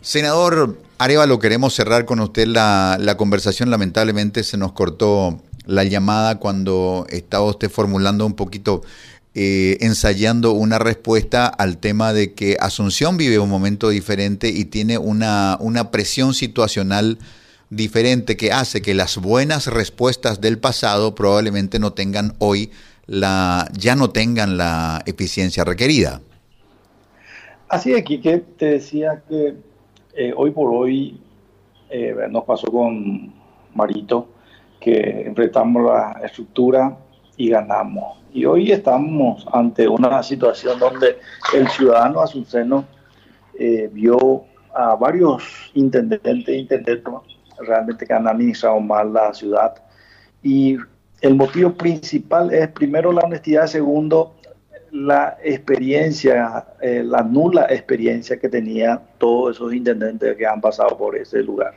Senador Arevalo, queremos cerrar con usted la, conversación. Lamentablemente se nos cortó la llamada cuando estaba usted formulando un poquito, eh, ensayando una respuesta al tema de que Asunción vive un momento diferente y tiene una, una presión situacional diferente que hace que las buenas respuestas del pasado probablemente no tengan hoy la, ya no tengan la eficiencia requerida. Así es, Quique, te decía que eh, hoy por hoy eh, nos pasó con Marito que enfrentamos la estructura y ganamos. Y hoy estamos ante una situación donde el ciudadano azuceno eh, vio a varios intendentes e realmente que han administrado mal la ciudad. Y el motivo principal es primero la honestidad, segundo la experiencia, eh, la nula experiencia que tenía todos esos intendentes que han pasado por ese lugar.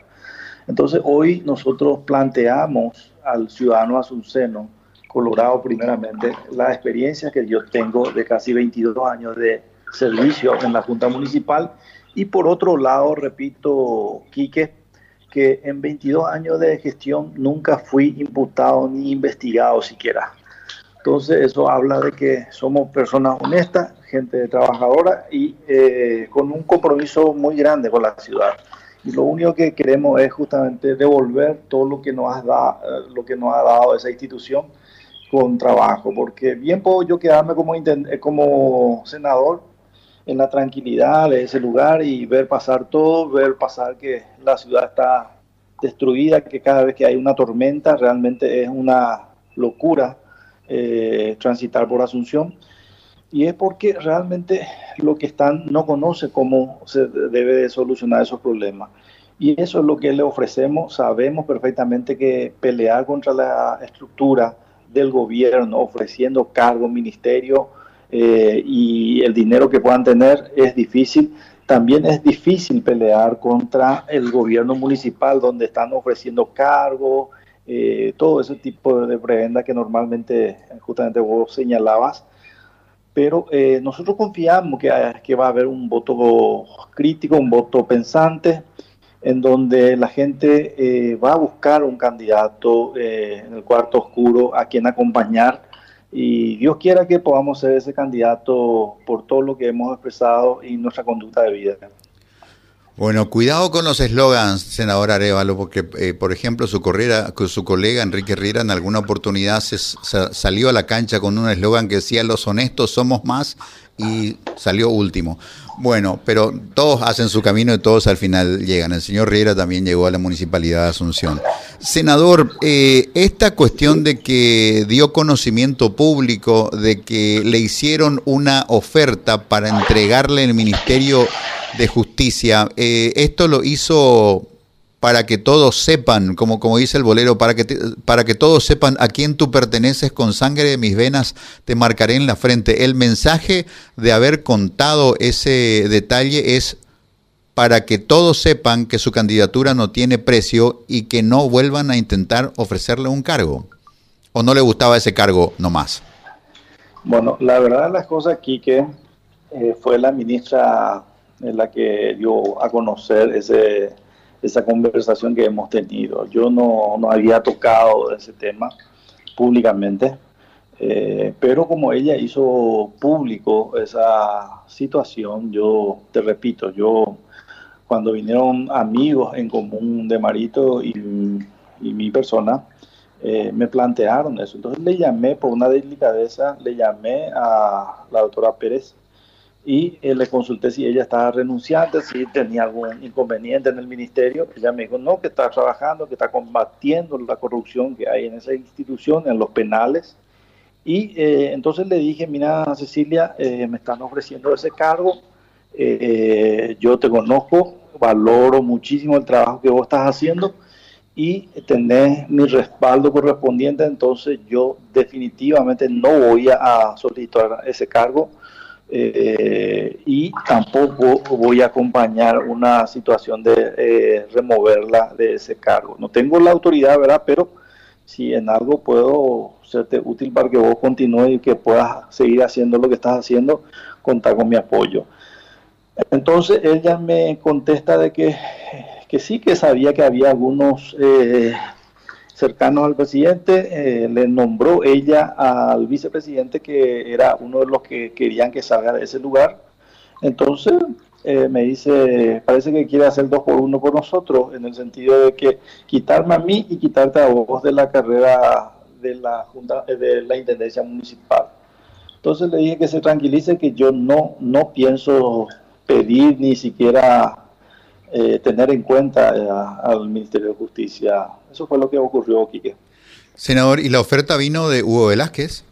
Entonces hoy nosotros planteamos al ciudadano azuceno, colorado primeramente, la experiencia que yo tengo de casi 22 años de servicio en la Junta Municipal y por otro lado, repito, Quique, que en 22 años de gestión nunca fui imputado ni investigado siquiera. Entonces eso habla de que somos personas honestas, gente trabajadora y eh, con un compromiso muy grande con la ciudad. Y lo único que queremos es justamente devolver todo lo que nos ha, dado, eh, lo que nos ha dado esa institución con trabajo, porque bien puedo yo quedarme eh, como senador en la tranquilidad de ese lugar y ver pasar todo, ver pasar que la ciudad está destruida, que cada vez que hay una tormenta realmente es una locura eh, transitar por Asunción. Y es porque realmente lo que están no conoce cómo se debe de solucionar esos problemas. Y eso es lo que le ofrecemos. Sabemos perfectamente que pelear contra la estructura del gobierno, ofreciendo cargo, ministerio eh, y el dinero que puedan tener es difícil. También es difícil pelear contra el gobierno municipal, donde están ofreciendo cargos, eh, todo ese tipo de prebenda que normalmente justamente vos señalabas. Pero eh, nosotros confiamos que, que va a haber un voto crítico, un voto pensante, en donde la gente eh, va a buscar un candidato en el cuarto oscuro a quien acompañar y Dios quiera que podamos ser ese candidato por todo lo que hemos expresado y nuestra conducta de vida. Bueno, cuidado con los eslogans, senador Arevalo, porque, eh, por ejemplo, su, correra, su colega Enrique Riera en alguna oportunidad se, salió a la cancha con un eslogan que decía los honestos somos más y salió último. Bueno, pero todos hacen su camino y todos al final llegan. El señor Riera también llegó a la municipalidad de Asunción. Senador, eh, esta cuestión de que dio conocimiento público de que le hicieron una oferta para entregarle el Ministerio de Justicia, eh, esto lo hizo para que todos sepan, como, como dice el bolero, para que, para que todos sepan a quién tú perteneces, con sangre de mis venas te marcaré en la frente. El mensaje de haber contado ese detalle es para que todos sepan que su candidatura no tiene precio y que no vuelvan a intentar ofrecerle un cargo. ¿O no le gustaba ese cargo nomás? Bueno, la verdad las cosas aquí que eh, fue la ministra la que dio a conocer ese esa conversación que hemos tenido. Yo no, no había tocado ese tema públicamente, eh, pero como ella hizo público esa situación, yo te repito, yo cuando vinieron amigos en común de Marito y, mi persona, eh, me plantearon eso. Entonces le llamé por una delicadeza, le llamé a la doctora Pérez y eh, le consulté si ella estaba renunciante, si tenía algún inconveniente en el ministerio. Ella me dijo, no, que está trabajando, que está combatiendo la corrupción que hay en esa institución, en los penales. Y eh, entonces le dije, mira Cecilia, me están ofreciendo ese cargo, yo te conozco, valoro muchísimo el trabajo que vos estás haciendo y tenés mi respaldo correspondiente, entonces yo definitivamente no voy a solicitar ese cargo eh, y tampoco voy a acompañar una situación de eh, removerla de ese cargo. No tengo la autoridad, ¿verdad? Pero si en algo puedo serte útil para que vos continúes y que puedas seguir haciendo lo que estás haciendo, contar con mi apoyo. Entonces ella me contesta de que, que sí, que sabía que había algunos eh, cercanos al presidente, eh, le nombró ella al vicepresidente que era uno de los que querían que salga de ese lugar. Entonces eh, me dice, parece que quiere hacer dos por uno por nosotros, en el sentido de que quitarme a mí y quitarte a vos de la carrera de la, junta, de la Intendencia Municipal. Entonces le dije que se tranquilice, que yo no, no pienso pedir ni siquiera eh, tener en cuenta eh, al Ministerio de Justicia. Eso fue lo que ocurrió, Quique. Senador, ¿y la oferta vino de Hugo Velázquez?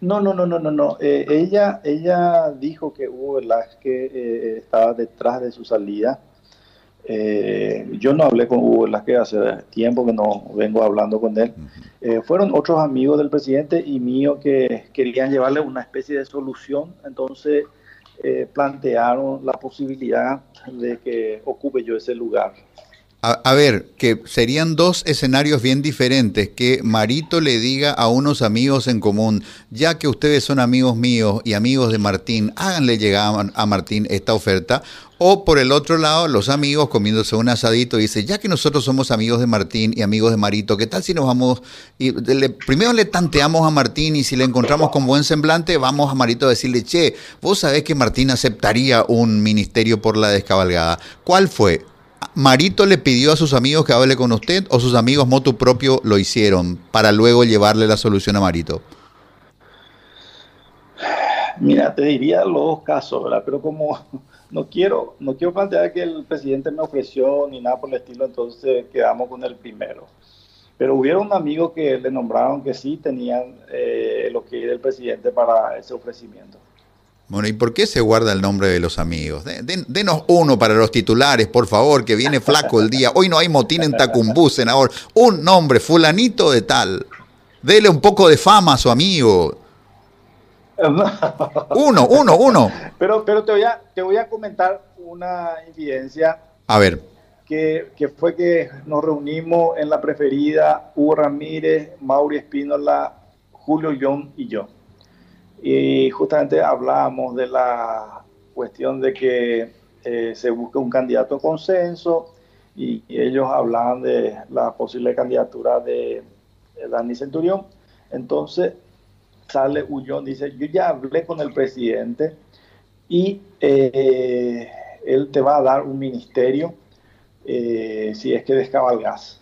No, no, no, no, no, no. Eh, ella, ella dijo que Hugo Velázquez estaba detrás de su salida. yo no hablé con Hugo Velázquez hace tiempo que no vengo hablando con él. fueron otros amigos del presidente y mío que querían llevarle una especie de solución. Entonces eh, plantearon la posibilidad de que ocupe yo ese lugar. A, ver, que serían dos escenarios bien diferentes, que Marito le diga a unos amigos en común, ya que ustedes son amigos míos y amigos de Martín, háganle llegar a Martín esta oferta, o por el otro lado, los amigos comiéndose un asadito y dice, ya que nosotros somos amigos de Martín y amigos de Marito, ¿qué tal si nos vamos y primero le tanteamos a Martín y si le encontramos con buen semblante, vamos a Marito a decirle, che, vos sabés que Martín aceptaría un ministerio por la descabalgada. ¿Cuál fue? ¿Marito le pidió a sus amigos que hable con usted o sus amigos motu propio lo hicieron para luego llevarle la solución a Marito? Mira, te diría los casos, ¿verdad? Pero como no quiero, no quiero plantear que el presidente me ofreció ni nada por el estilo, entonces quedamos con el primero. Pero hubieron amigos que le nombraron que sí tenían eh, lo que era el presidente para ese ofrecimiento. Bueno, ¿y por qué se guarda el nombre de los amigos? denos uno para los titulares, por favor, que viene flaco el día. Hoy no hay motín en Tacumbú, senador. Un nombre, fulanito de tal. Dele un poco de fama a su amigo. Uno, uno, uno. Pero, pero te, voy a, te voy a comentar una evidencia. A ver. Que, que, fue que nos reunimos en la preferida Hugo Ramírez, Mauri Espínola, Julio Young y yo y justamente hablábamos de la cuestión de que eh, se busque un candidato a consenso y, ellos hablaban de la posible candidatura de, Dani Centurión. Entonces sale Ullón, dice, yo ya hablé con el presidente y eh, él te va a dar un ministerio eh, si es que descabalgas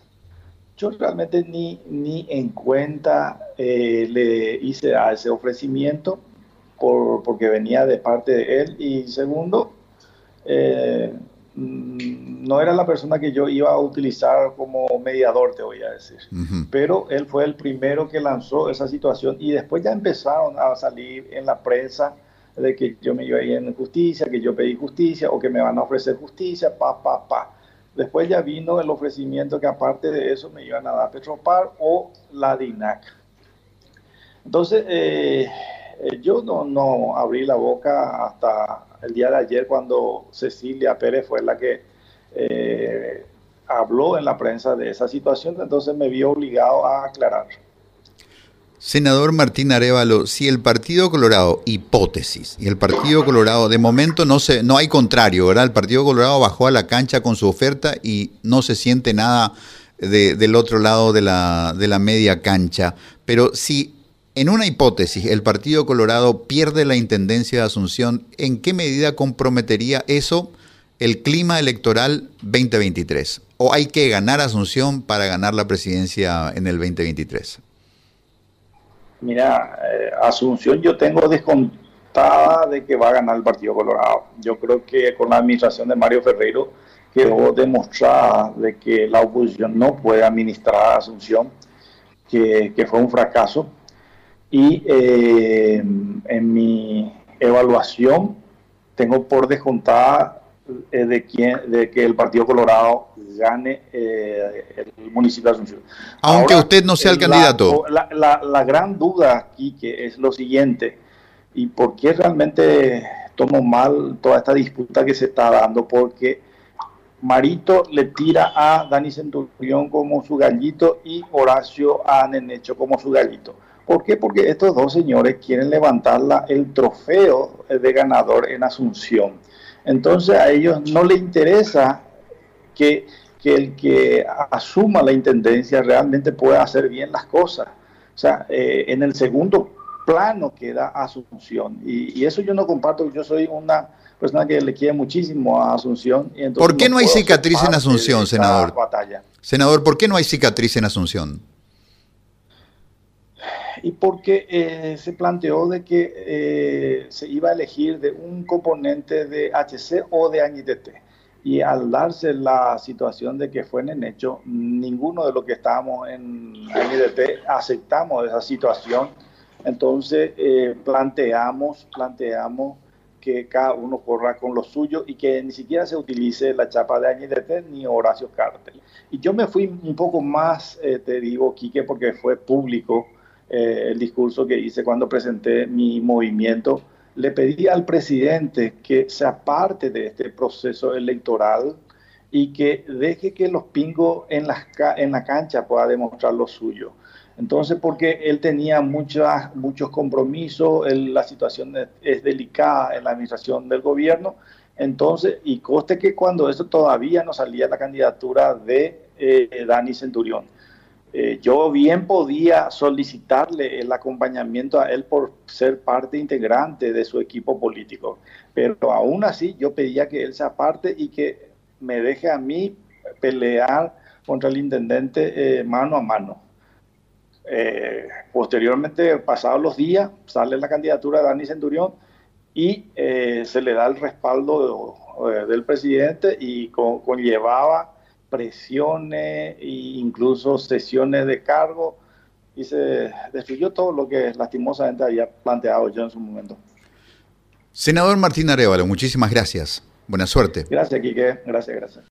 yo realmente ni, ni en cuenta eh, le hice a ese ofrecimiento por, porque venía de parte de él y segundo, eh, mm, no era la persona que yo iba a utilizar como mediador, te voy a decir. Pero él fue el primero que lanzó esa situación y después ya empezaron a salir en la prensa de que yo me iba a ir en justicia, que yo pedí justicia o que me van a ofrecer justicia, pa, pa, pa. Después ya vino el ofrecimiento que aparte de eso me iban a dar Petropar o la DINAC. Entonces, eh, eh, yo no, no, abrí la boca hasta el día de ayer cuando Cecilia Pérez fue la que eh, habló en la prensa de esa situación, entonces me vi obligado a aclarar. Senador Martín Arevalo, si el Partido Colorado, hipótesis, y el Partido Colorado, de momento no, se, no hay contrario, ¿verdad? El Partido Colorado bajó a la cancha con su oferta y no se siente nada del otro lado de la, de la media cancha. Pero si en una hipótesis el Partido Colorado pierde la Intendencia de Asunción, ¿en qué medida comprometería eso el clima electoral 2023? ¿O hay que ganar Asunción para ganar la presidencia en el 2023? Mira, eh, Asunción yo tengo descontada de que va a ganar el Partido Colorado. Yo creo que con la administración de Mario Ferreiro quedó demostrada de que la oposición no puede administrar Asunción, que, fue un fracaso. Y eh, en mi evaluación tengo por descontada eh, de, quién, de que el Partido Colorado gane eh, el municipio de Asunción. Aunque usted no sea el candidato. La, gran duda aquí que es lo siguiente, y por qué realmente tomo mal toda esta disputa que se está dando, porque Marito le tira a Dani Centurión como su gallito y Horacio a Nenecho como su gallito. ¿Por qué? Porque estos dos señores quieren levantar el trofeo de ganador en Asunción. Entonces a ellos no les interesa que, el que asuma la intendencia realmente pueda hacer bien las cosas. O sea, eh, en el segundo plano queda Asunción. Y, eso yo no comparto, yo soy una persona que le quiere muchísimo a Asunción. Y ¿Por qué no, hay cicatriz en Asunción, senador? Senador, ¿por qué no hay cicatriz en Asunción? Y porque eh, se planteó de que eh, se iba a elegir de un componente de HC o de AñiTT. Y al darse la situación de que fue en el hecho, ninguno de los que estábamos en AñiTT aceptamos esa situación. Entonces eh, planteamos, planteamos que cada uno corra con lo suyo y que ni siquiera se utilice la chapa de AñiTT ni Horacio Cartel. Y yo me fui un poco más, te digo, Quique, porque fue público eh, el discurso que hice cuando presenté mi movimiento, le pedí al presidente que se aparte de este proceso electoral y que deje que los pingos en, en la cancha puedan demostrar lo suyo. Entonces, porque él tenía muchas, muchos compromisos, la situación es, delicada en la administración del gobierno, entonces, y coste que cuando eso todavía no salía la candidatura de eh, Dani Centurión. Eh, yo bien podía solicitarle el acompañamiento a él por ser parte integrante de su equipo político, pero aún así yo pedía que él sea parte y que me deje a mí pelear contra el intendente eh, mano a mano. Eh, posteriormente, pasados los días, sale la candidatura de Dani Centurión y se le da el respaldo del presidente y conllevaba presiones e incluso sesiones de cargo y se destruyó todo lo que lastimosamente había planteado yo en su momento. Senador Martín Arevalo, muchísimas gracias. Buena suerte. Gracias, Quique. Gracias, gracias.